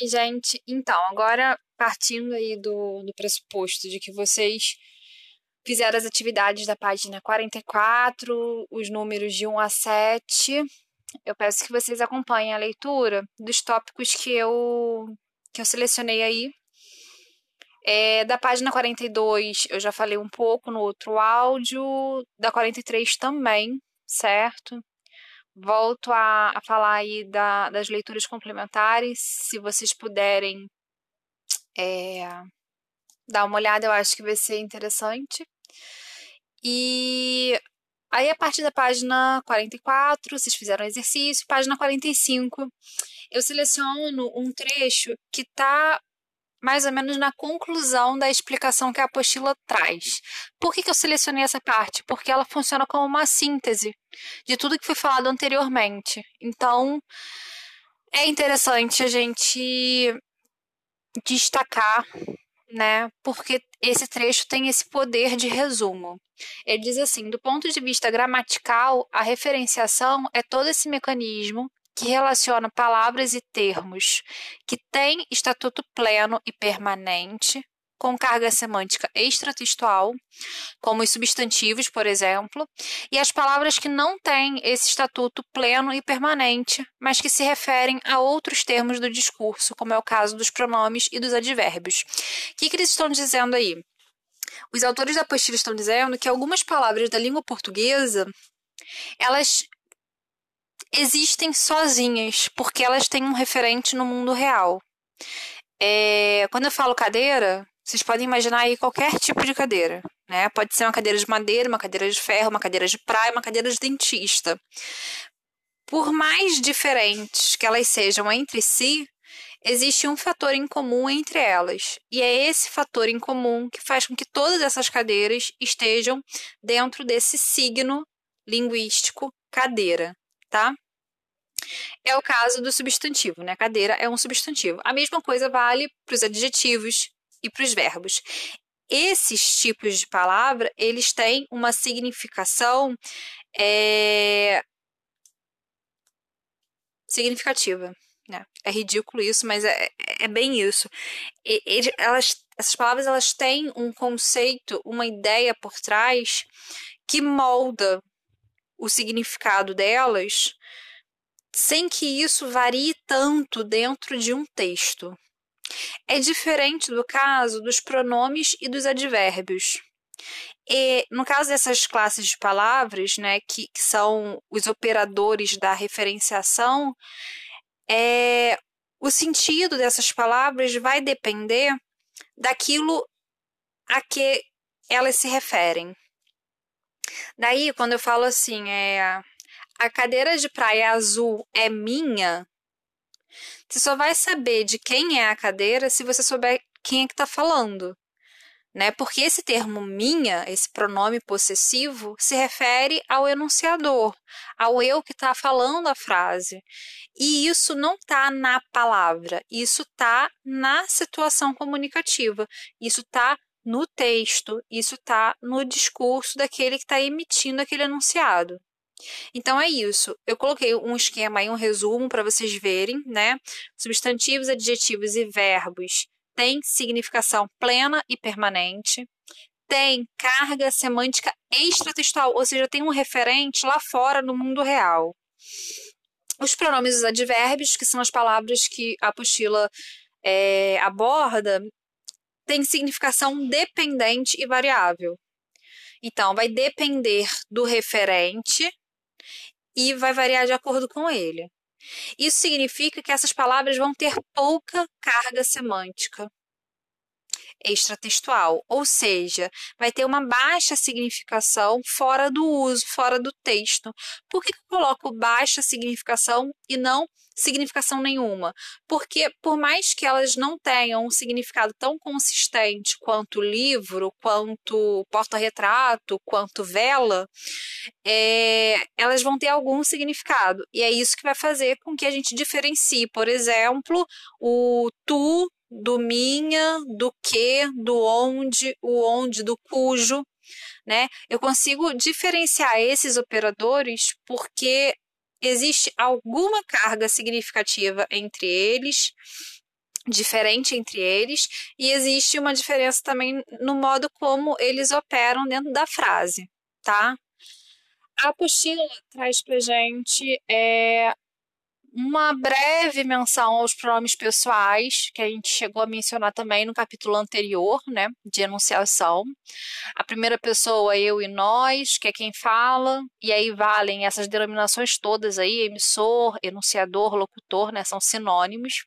Oi, gente. Então, agora partindo aí do, do pressuposto de que vocês fizeram as atividades da página 44, os números de 1 a 7, eu peço que vocês acompanhem a leitura dos tópicos que eu, que eu selecionei aí. É, da página 42, eu já falei um pouco no outro áudio, da 43 também, certo? Volto a, a falar aí da, das leituras complementares, se vocês puderem é, dar uma olhada, eu acho que vai ser interessante. E aí, a partir da página 44, vocês fizeram o exercício, página 45, eu seleciono um trecho que está mais ou menos na conclusão da explicação que a apostila traz. Por que, que eu selecionei essa parte? Porque ela funciona como uma síntese de tudo que foi falado anteriormente. Então, é interessante a gente destacar, né? Porque esse trecho tem esse poder de resumo. Ele diz assim: do ponto de vista gramatical, a referenciação é todo esse mecanismo que relaciona palavras e termos que têm estatuto pleno e permanente com carga semântica extratextual, como os substantivos, por exemplo, e as palavras que não têm esse estatuto pleno e permanente, mas que se referem a outros termos do discurso, como é o caso dos pronomes e dos advérbios. O que, que eles estão dizendo aí? Os autores da apostila estão dizendo que algumas palavras da língua portuguesa elas existem sozinhas, porque elas têm um referente no mundo real. É, quando eu falo cadeira, vocês podem imaginar aí qualquer tipo de cadeira, né? Pode ser uma cadeira de madeira, uma cadeira de ferro, uma cadeira de praia, uma cadeira de dentista. Por mais diferentes que elas sejam entre si, existe um fator em comum entre elas. E é esse fator em comum que faz com que todas essas cadeiras estejam dentro desse signo linguístico cadeira, tá? É o caso do substantivo, né? Cadeira é um substantivo. A mesma coisa vale para os adjetivos, e para os verbos. Esses tipos de palavra, eles têm uma significação é, significativa. Né? É ridículo isso, mas é, é bem isso. E, elas, essas palavras elas têm um conceito, uma ideia por trás que molda o significado delas sem que isso varie tanto dentro de um texto. É diferente do caso dos pronomes e dos advérbios. E, no caso dessas classes de palavras, né, que, que são os operadores da referenciação, é, o sentido dessas palavras vai depender daquilo a que elas se referem. Daí, quando eu falo assim, é, a cadeira de praia azul é minha, você só vai saber de quem é a cadeira se você souber quem é que está falando. Né? Porque esse termo minha, esse pronome possessivo, se refere ao enunciador, ao eu que está falando a frase. E isso não está na palavra, isso está na situação comunicativa, isso está no texto, isso está no discurso daquele que está emitindo aquele enunciado. Então é isso. Eu coloquei um esquema aí, um resumo para vocês verem, né? Substantivos, adjetivos e verbos têm significação plena e permanente. Tem carga semântica extratextual, ou seja, tem um referente lá fora no mundo real. Os pronomes e os advérbios, que são as palavras que a apostila é, aborda, têm significação dependente e variável. Então, vai depender do referente, e vai variar de acordo com ele. Isso significa que essas palavras vão ter pouca carga semântica extratextual, ou seja, vai ter uma baixa significação fora do uso, fora do texto. Por que eu coloco baixa significação e não significação nenhuma? Porque por mais que elas não tenham um significado tão consistente quanto livro, quanto porta-retrato, quanto vela, é, elas vão ter algum significado. E é isso que vai fazer com que a gente diferencie, por exemplo, o tu do minha, do que, do onde, o onde, do cujo, né? Eu consigo diferenciar esses operadores porque existe alguma carga significativa entre eles diferente entre eles e existe uma diferença também no modo como eles operam dentro da frase, tá? A apostila traz pra gente é, uma breve menção aos pronomes pessoais, que a gente chegou a mencionar também no capítulo anterior, né, de enunciação. A primeira pessoa, eu e nós, que é quem fala, e aí valem essas denominações todas aí, emissor, enunciador, locutor, né, são sinônimos.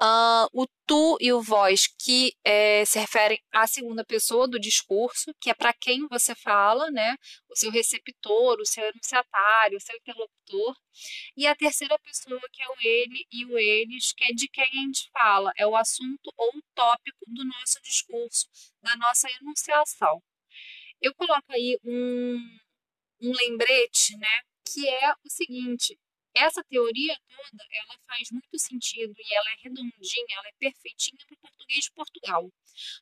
Uh, o tu e o vós, que é, se referem à segunda pessoa do discurso, que é para quem você fala, né? O seu receptor, o seu enunciatário, o seu interlocutor. E a terceira pessoa, que é o ele e o eles, que é de quem a gente fala, é o assunto ou o tópico do nosso discurso, da nossa enunciação. Eu coloco aí um, um lembrete, né? Que é o seguinte: essa teoria toda, ela faz muito sentido e ela é redondinha, ela é perfeitinha para o português de Portugal.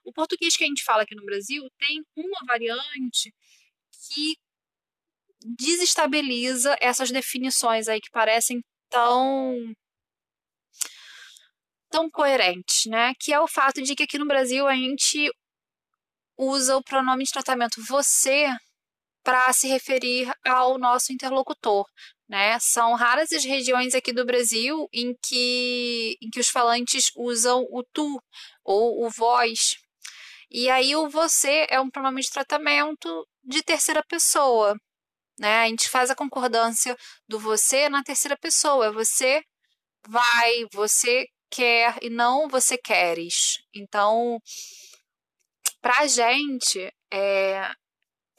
O português que a gente fala aqui no Brasil tem uma variante que desestabiliza essas definições aí que parecem tão tão coerentes, né? Que é o fato de que aqui no Brasil a gente usa o pronome de tratamento você para se referir ao nosso interlocutor, né? São raras as regiões aqui do Brasil em que, em que os falantes usam o tu ou o vós. E aí o você é um pronome de tratamento de terceira pessoa. Né? A gente faz a concordância do você na terceira pessoa. Você vai, você quer e não você queres. Então, para a gente, é,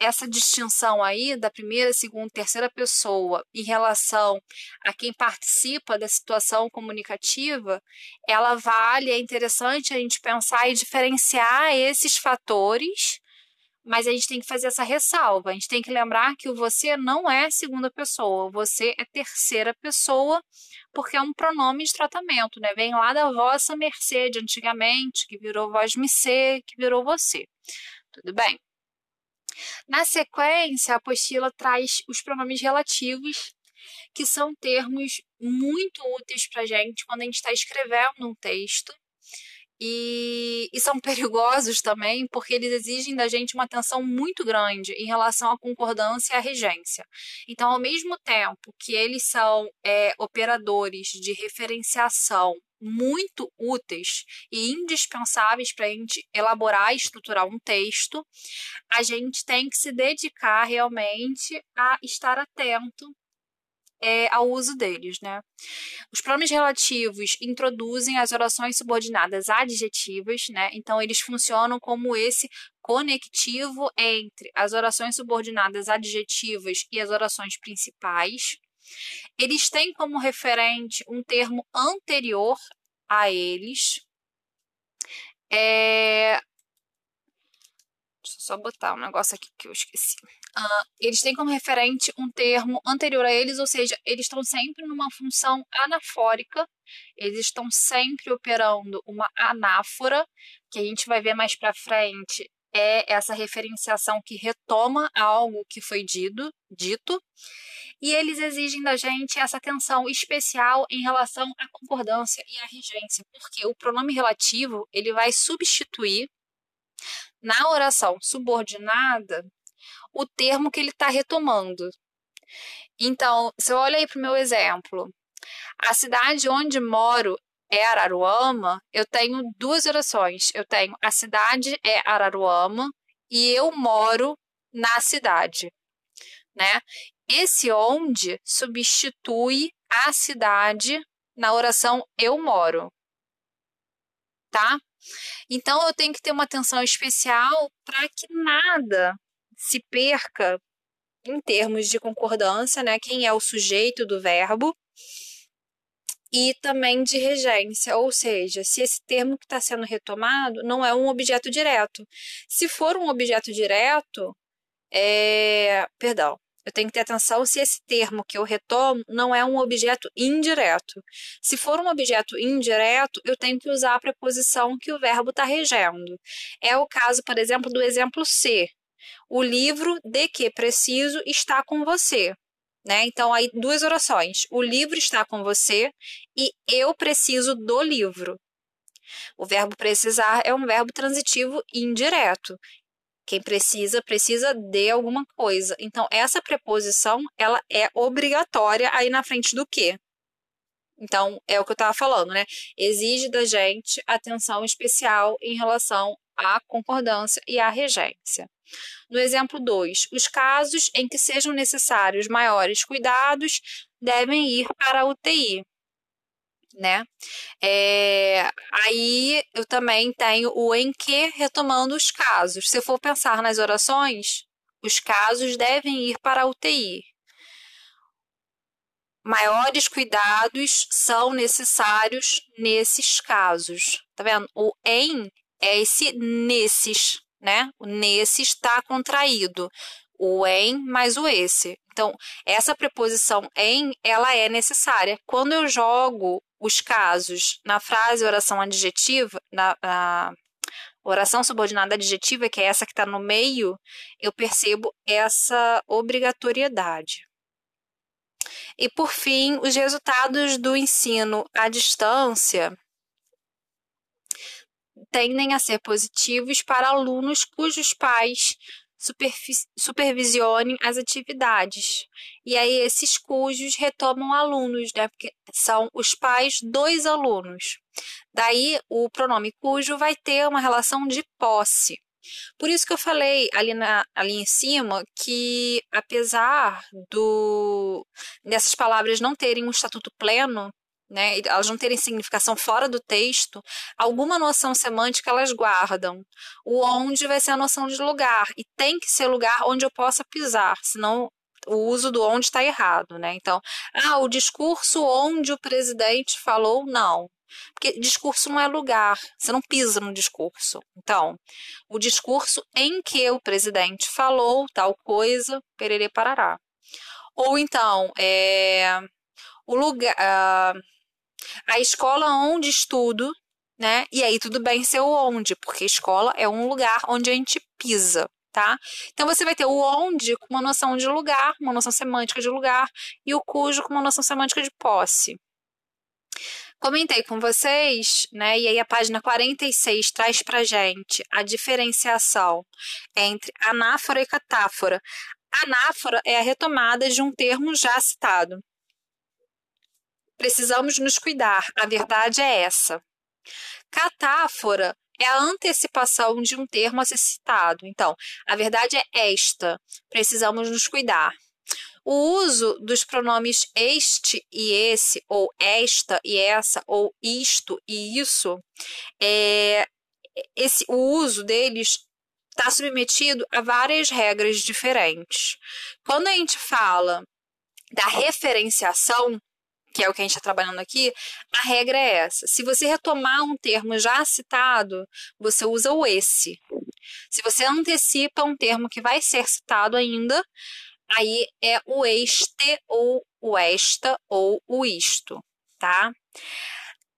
essa distinção aí da primeira, segunda, terceira pessoa em relação a quem participa da situação comunicativa, ela vale, é interessante a gente pensar e diferenciar esses fatores, mas a gente tem que fazer essa ressalva. A gente tem que lembrar que o você não é segunda pessoa, você é terceira pessoa, porque é um pronome de tratamento, né? Vem lá da vossa mercê de antigamente, que virou voz me ser, que virou você. Tudo bem? Na sequência, a apostila traz os pronomes relativos, que são termos muito úteis para a gente quando a gente está escrevendo um texto. E, e, são perigosos também, porque eles exigem da gente uma atenção muito grande em relação à concordância e à regência. Então, ao mesmo tempo que eles são é, operadores de referenciação muito úteis e indispensáveis para a gente elaborar e estruturar um texto, a gente tem que se dedicar realmente a estar atento é, ao uso deles, né? Os pronomes relativos introduzem as orações subordinadas adjetivas, né? Então eles funcionam como esse conectivo entre as orações subordinadas adjetivas e as orações principais. Eles têm como referente um termo anterior a eles. É... Deixa eu só botar um negócio aqui que eu esqueci. Uh, eles têm como referente um termo anterior a eles, ou seja, eles estão sempre numa função anafórica, eles estão sempre operando uma anáfora, que a gente vai ver mais para frente, é essa referenciação que retoma algo que foi dito, dito, e eles exigem da gente essa atenção especial em relação à concordância e à regência, porque o pronome relativo ele vai substituir na oração subordinada o termo que ele está retomando. Então, se eu olho aí para o meu exemplo, a cidade onde moro é Araruama, eu tenho duas orações. Eu tenho a cidade é Araruama e eu moro na cidade, né? Esse onde substitui a cidade na oração eu moro. Tá? Então eu tenho que ter uma atenção especial para que nada se perca em termos de concordância, né? Quem é o sujeito do verbo e também de regência, ou seja, se esse termo que está sendo retomado não é um objeto direto. Se for um objeto direto, é... perdão, eu tenho que ter atenção se esse termo que eu retomo não é um objeto indireto. Se for um objeto indireto, eu tenho que usar a preposição que o verbo está regendo. É o caso, por exemplo, do exemplo C. O livro de que preciso está com você. Né? Então, aí duas orações. O livro está com você e eu preciso do livro. O verbo precisar é um verbo transitivo indireto. Quem precisa, precisa de alguma coisa. Então, essa preposição, ela é obrigatória aí na frente do que? Então, é o que eu estava falando, né? Exige da gente atenção especial em relação à concordância e à regência. No exemplo 2, os casos em que sejam necessários maiores cuidados devem ir para a UTI. Né? É, aí eu também tenho o em que retomando os casos. Se eu for pensar nas orações, os casos devem ir para a UTI. Maiores cuidados são necessários nesses casos. Tá vendo? O em é esse nesses, né? O nesse está contraído. O em mais o esse. Então, essa preposição em, ela é necessária. Quando eu jogo os casos na frase oração adjetiva, na, na oração subordinada adjetiva, que é essa que está no meio, eu percebo essa obrigatoriedade. E, por fim, os resultados do ensino à distância tendem a ser positivos para alunos cujos pais supervisionem as atividades. E aí esses cujos retomam alunos, né? Porque são os pais dos alunos. Daí o pronome cujo vai ter uma relação de posse. Por isso que eu falei ali, na, ali em cima que, apesar do dessas palavras não terem um estatuto pleno, né, elas não terem significação fora do texto, alguma noção semântica elas guardam. O onde vai ser a noção de lugar, e tem que ser lugar onde eu possa pisar, senão o uso do onde está errado, né? Então, ah, o discurso onde o presidente falou, não. Porque discurso não é lugar, você não pisa no discurso. Então, o discurso em que o presidente falou tal coisa, pererê parará. Ou então, é, o lugar, a, a escola onde estudo, né? E aí tudo bem ser o onde, porque escola é um lugar onde a gente pisa, tá? Então você vai ter o onde com uma noção de lugar, uma noção semântica de lugar, e o cujo com uma noção semântica de posse. Comentei com vocês, né? E aí a página 46 traz pra gente a diferenciação entre anáfora e catáfora. Anáfora é a retomada de um termo já citado. Precisamos nos cuidar, a verdade é essa. Catáfora é a antecipação de um termo a ser citado. Então, a verdade é esta: precisamos nos cuidar. O uso dos pronomes este e esse, ou esta e essa, ou isto e isso, é, esse, o uso deles está submetido a várias regras diferentes. Quando a gente fala da referenciação, que é o que a gente está trabalhando aqui, a regra é essa. Se você retomar um termo já citado, você usa o esse. Se você antecipa um termo que vai ser citado ainda, aí é o este ou o esta ou o isto, tá?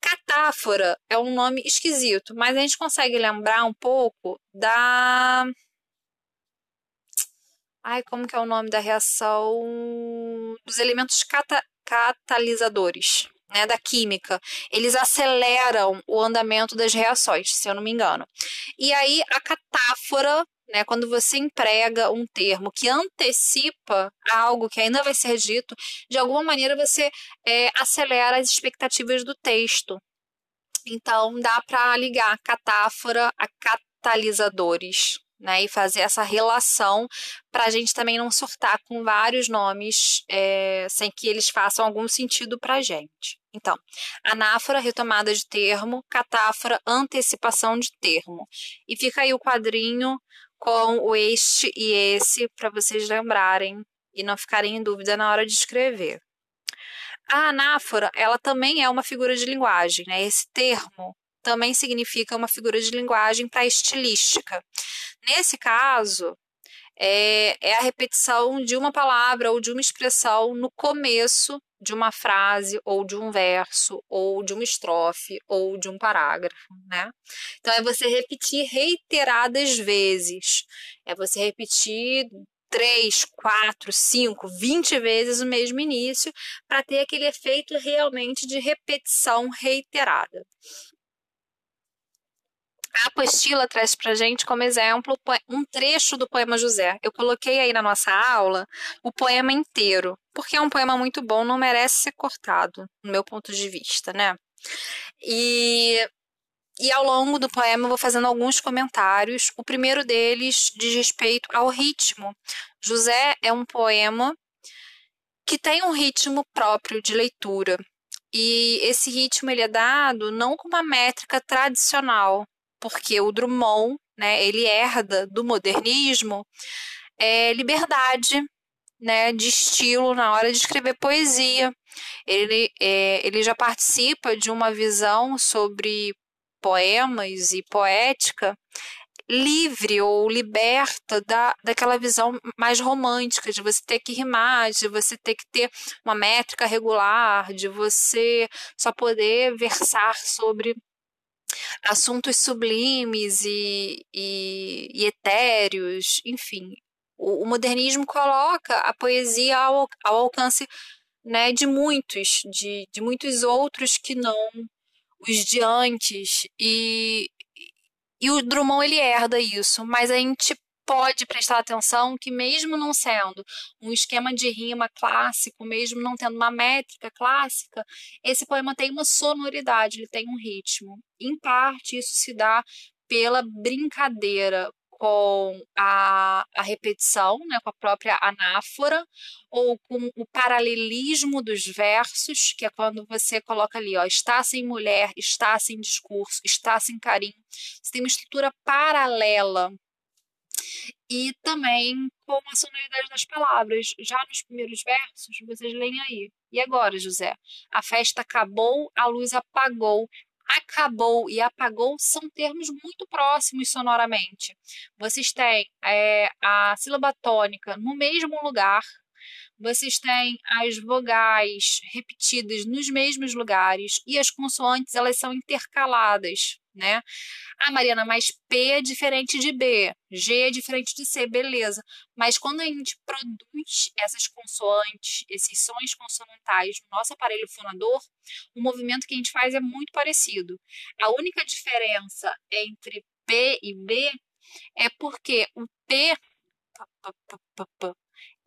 Catáfora é um nome esquisito, mas a gente consegue lembrar um pouco da Ai, como que é o nome da reação dos elementos cata catalisadores, né, da química. Eles aceleram o andamento das reações, se eu não me engano. E aí a catáfora né, quando você emprega um termo que antecipa algo que ainda vai ser dito, de alguma maneira você é, acelera as expectativas do texto. Então, dá para ligar catáfora a catalisadores né, e fazer essa relação para a gente também não surtar com vários nomes é, sem que eles façam algum sentido para a gente. Então, anáfora, retomada de termo, catáfora, antecipação de termo. E fica aí o quadrinho com o este e esse para vocês lembrarem e não ficarem em dúvida na hora de escrever. A anáfora, ela também é uma figura de linguagem, né? Esse termo também significa uma figura de linguagem para estilística. Nesse caso, é, é a repetição de uma palavra ou de uma expressão no começo de uma frase, ou de um verso, ou de uma estrofe, ou de um parágrafo, né? Então é você repetir reiteradas vezes. É você repetir três, quatro, cinco, vinte vezes o mesmo início para ter aquele efeito realmente de repetição reiterada. A apostila traz para gente como exemplo um trecho do poema José. Eu coloquei aí na nossa aula o poema inteiro, porque é um poema muito bom, não merece ser cortado, no meu ponto de vista, né? E, e ao longo do poema eu vou fazendo alguns comentários. O primeiro deles diz respeito ao ritmo. José é um poema que tem um ritmo próprio de leitura. E esse ritmo ele é dado não com uma métrica tradicional, porque o Drummond, né, ele herda do modernismo é, liberdade, né, de estilo na hora de escrever poesia. Ele, é, ele já participa de uma visão sobre poemas e poética livre ou liberta da, daquela visão mais romântica, de você ter que rimar, de você ter que ter uma métrica regular, de você só poder versar sobre assuntos sublimes e, e, e etéreos, enfim. O, o, modernismo coloca a poesia ao, ao alcance né, de muitos, de, de muitos outros que não os de antes. E, e o Drummond ele herda isso, mas a gente pode prestar atenção que, mesmo não sendo um esquema de rima clássico, mesmo não tendo uma métrica clássica, esse poema tem uma sonoridade, ele tem um ritmo. Em parte, isso se dá pela brincadeira com a, a repetição, né, com a própria anáfora, ou com o paralelismo dos versos, que é quando você coloca ali, ó, está sem mulher, está sem discurso, está sem carinho. Você tem uma estrutura paralela e também com a sonoridade das palavras. Já nos primeiros versos, vocês leem aí. E agora, José? A festa acabou, a luz apagou. Acabou e apagou são termos muito próximos sonoramente. Vocês têm é, a sílaba tônica no mesmo lugar, vocês têm as vogais repetidas nos mesmos lugares e as consoantes elas são intercaladas né? Ah, Mariana, mas P é diferente de B, G é diferente de C, beleza. Mas quando a gente produz essas consoantes, esses sons consonantais no nosso aparelho fonador, o movimento que a gente faz é muito parecido. A única diferença entre P e B é porque o P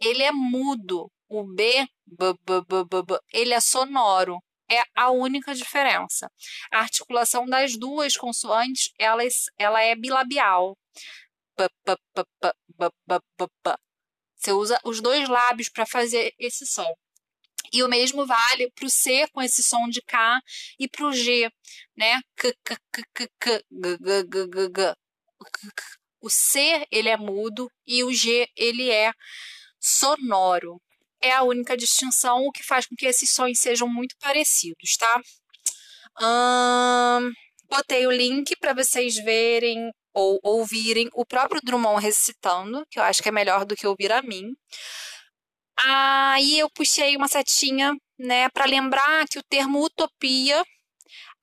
ele é mudo, o B ele é sonoro é a única diferença. A articulação das duas consoantes, elas, ela é bilabial. Você usa os dois lábios para fazer esse som. E o mesmo vale para o C com esse som de K e para o G, né? O C ele é mudo e o G ele é sonoro é a única distinção, o que faz com que esses sons sejam muito parecidos, tá? Hum, botei o link para vocês verem ou ouvirem o próprio Drummond recitando, que eu acho que é melhor do que ouvir a mim. Aí eu puxei uma setinha, né, para lembrar que o termo utopia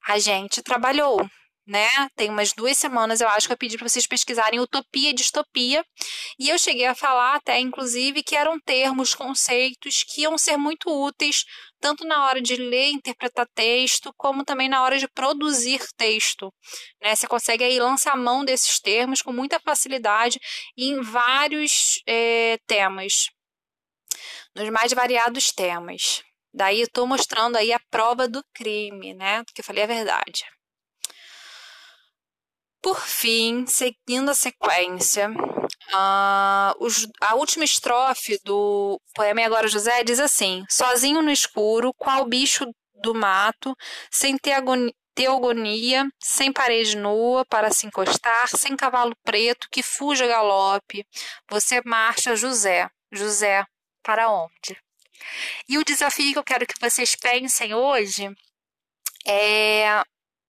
a gente trabalhou, né? Tem umas duas semanas, eu acho que eu pedi para vocês pesquisarem utopia e distopia. E eu cheguei a falar até, inclusive, que eram termos, conceitos que iam ser muito úteis tanto na hora de ler, interpretar texto, como também na hora de produzir texto. Né? Você consegue aí lançar a mão desses termos com muita facilidade em vários é, temas, nos mais variados temas. Daí eu estou mostrando aí a prova do crime, né? Que eu falei a verdade. Por fim, seguindo a sequência, os, a última estrofe do poema E Agora José diz assim: Sozinho no escuro, qual bicho do mato, sem ter agonia, teogonia, sem parede nua para se encostar, sem cavalo preto que fuja galope. Você marcha, José. José, para onde? E o desafio que eu quero que vocês pensem hoje é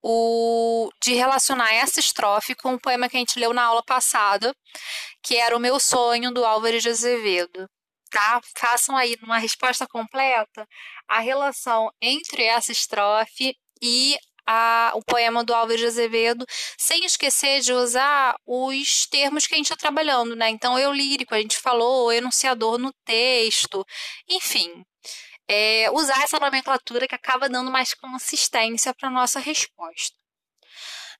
o, de relacionar essa estrofe com o poema que a gente leu na aula passada, que era O Meu Sonho, do Álvares de Azevedo. Tá? Façam aí numa resposta completa a relação entre essa estrofe e a, o poema do Álvares de Azevedo, sem esquecer de usar os termos que a gente está trabalhando, né? Então, eu lírico, a gente falou, enunciador no texto, enfim, é, usar essa nomenclatura que acaba dando mais consistência para a nossa resposta.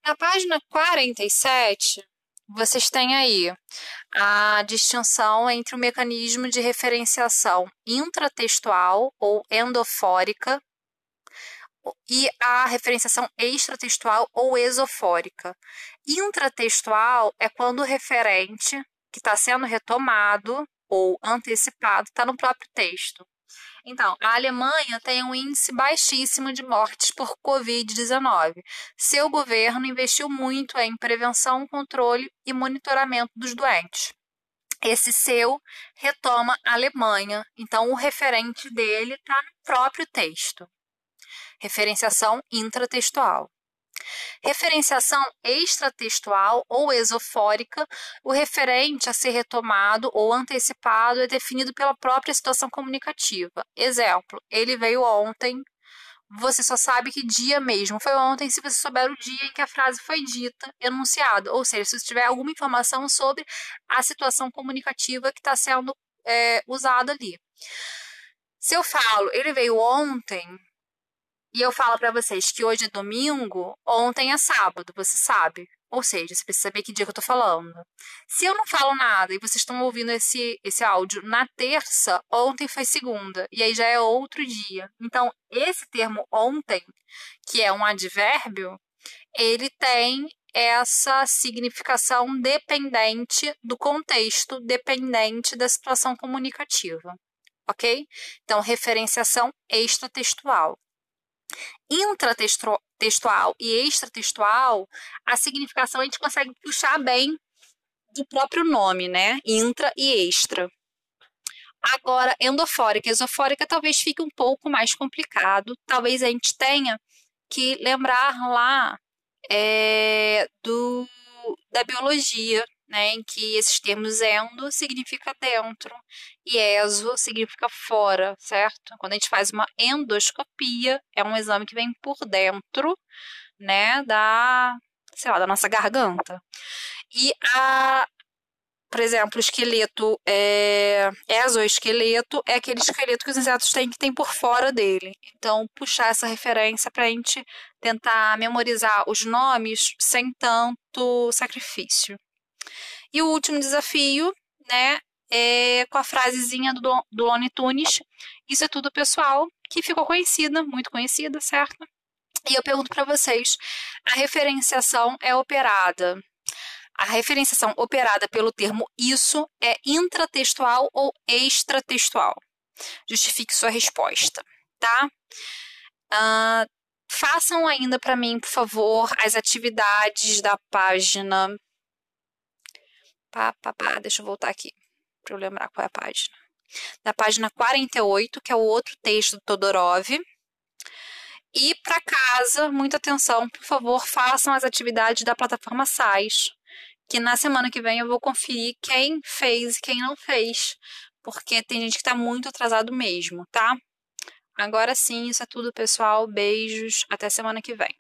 Na página 47, vocês têm aí a distinção entre o mecanismo de referenciação intratextual ou endofórica e a referenciação extratextual ou esofórica. Intratextual é quando o referente que está sendo retomado ou antecipado está no próprio texto. Então, a Alemanha tem um índice baixíssimo de mortes por Covid-19. Seu governo investiu muito em prevenção, controle e monitoramento dos doentes. Esse seu retoma a Alemanha, então o referente dele está no próprio texto. Referenciação intratextual. Referenciação extratextual ou esofórica, o referente a ser retomado ou antecipado é definido pela própria situação comunicativa. Exemplo, ele veio ontem, você só sabe que dia mesmo foi ontem se você souber o dia em que a frase foi dita, enunciado. Ou seja, se você tiver alguma informação sobre a situação comunicativa que está sendo é, usada ali. Se eu falo, ele veio ontem, e eu falo para vocês que hoje é domingo, ontem é sábado, você sabe. Ou seja, você precisa saber que dia que eu tô falando. Se eu não falo nada e vocês estão ouvindo esse, esse áudio na terça, ontem foi segunda, e aí já é outro dia. Então, esse termo ontem, que é um advérbio, ele tem essa significação dependente do contexto, dependente da situação comunicativa. Ok? Então, referenciação extratextual intratextual e extratextual, a significação a gente consegue puxar bem do próprio nome, né? Intra e extra. Agora, endofórica e esofórica talvez fique um pouco mais complicado. Talvez a gente tenha que lembrar lá é, do, da biologia, né, em que esses termos endo significa dentro e exo significa fora, certo? Quando a gente faz uma endoscopia, é um exame que vem por dentro, né, da, sei lá, da nossa garganta. E a por exemplo, o esqueleto é, exoesqueleto é aquele esqueleto que os insetos têm que tem por fora dele. Então, puxar essa referência para a gente tentar memorizar os nomes sem tanto sacrifício. E o último desafio, né, é com a frasezinha do, do Lone Tunes, isso é tudo pessoal, que ficou conhecida, muito conhecida, certo? E eu pergunto para vocês, a referenciação é operada a referenciação operada pelo termo isso é intratextual ou extratextual? Justifique sua resposta, tá? Uh, façam ainda para mim, por favor, as atividades da página Pá, pá, pá, deixa eu voltar aqui para eu lembrar qual é a página. Na página 48, que é o outro texto do Todorov. E para casa, muita atenção, por favor, façam as atividades da plataforma SAIS, que na semana que vem eu vou conferir quem fez e quem não fez, porque tem gente que está muito atrasado mesmo, tá? Agora sim, isso é tudo, pessoal. Beijos, até semana que vem.